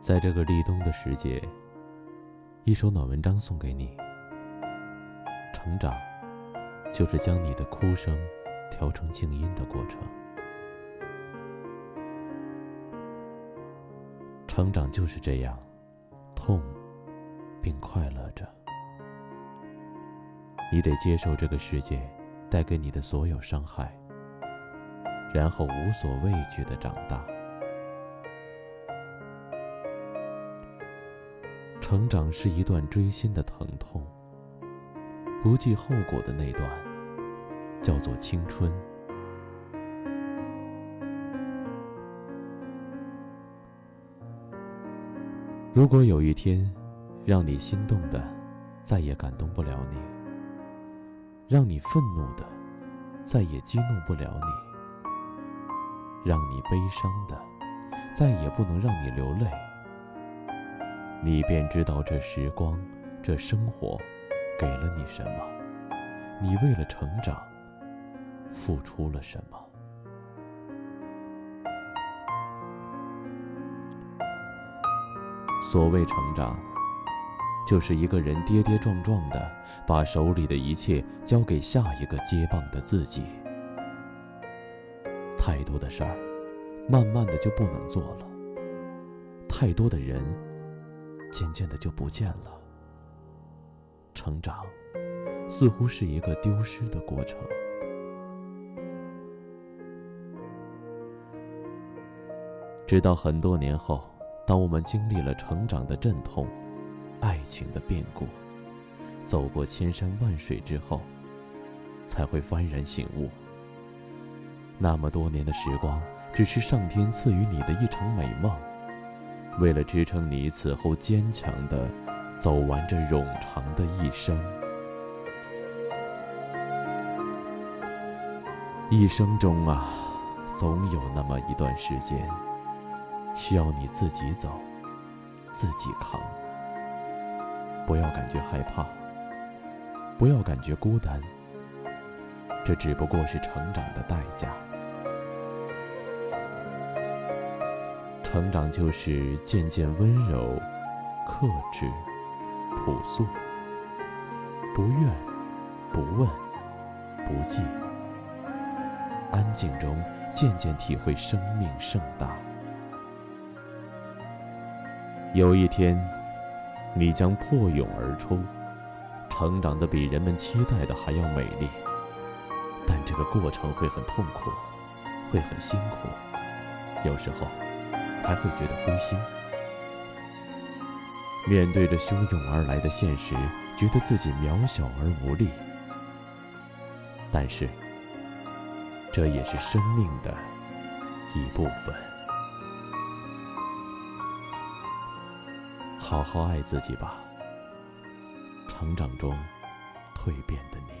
在这个立冬的时节，一首暖文章送给你。成长，就是将你的哭声调成静音的过程。成长就是这样，痛，并快乐着。你得接受这个世界带给你的所有伤害，然后无所畏惧的长大。成长是一段锥心的疼痛，不计后果的那段，叫做青春。如果有一天，让你心动的，再也感动不了你；让你愤怒的，再也激怒不了你；让你悲伤的，再也不能让你流泪。你便知道这时光，这生活，给了你什么？你为了成长，付出了什么？所谓成长，就是一个人跌跌撞撞的，把手里的一切交给下一个接棒的自己。太多的事儿，慢慢的就不能做了；太多的人。渐渐的就不见了。成长，似乎是一个丢失的过程。直到很多年后，当我们经历了成长的阵痛、爱情的变故，走过千山万水之后，才会幡然醒悟：那么多年的时光，只是上天赐予你的一场美梦。为了支撑你此后坚强的走完这冗长的一生，一生中啊，总有那么一段时间，需要你自己走，自己扛。不要感觉害怕，不要感觉孤单，这只不过是成长的代价。成长就是渐渐温柔、克制、朴素，不怨、不问、不计，安静中渐渐体会生命盛大。有一天，你将破蛹而出，成长的比人们期待的还要美丽，但这个过程会很痛苦，会很辛苦，有时候。还会觉得灰心，面对着汹涌而来的现实，觉得自己渺小而无力。但是，这也是生命的一部分。好好爱自己吧，成长中蜕变的你。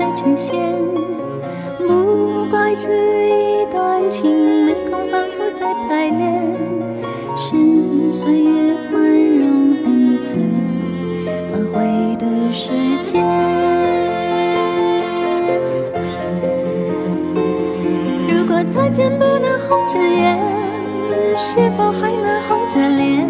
再呈现，不怪这一段情没空反复再排练，是岁月宽容恩赐反悔的时间。如果再见不能红着眼，是否还能红着脸？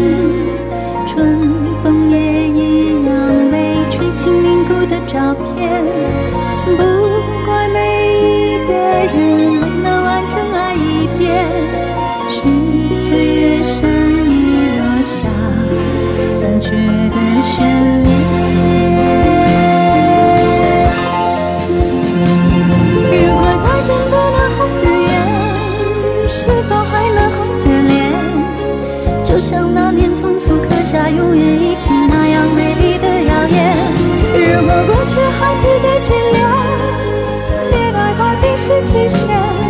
的照片。不怪每一个人没能完整爱一遍，是岁月善意落下残缺的悬念。快冰释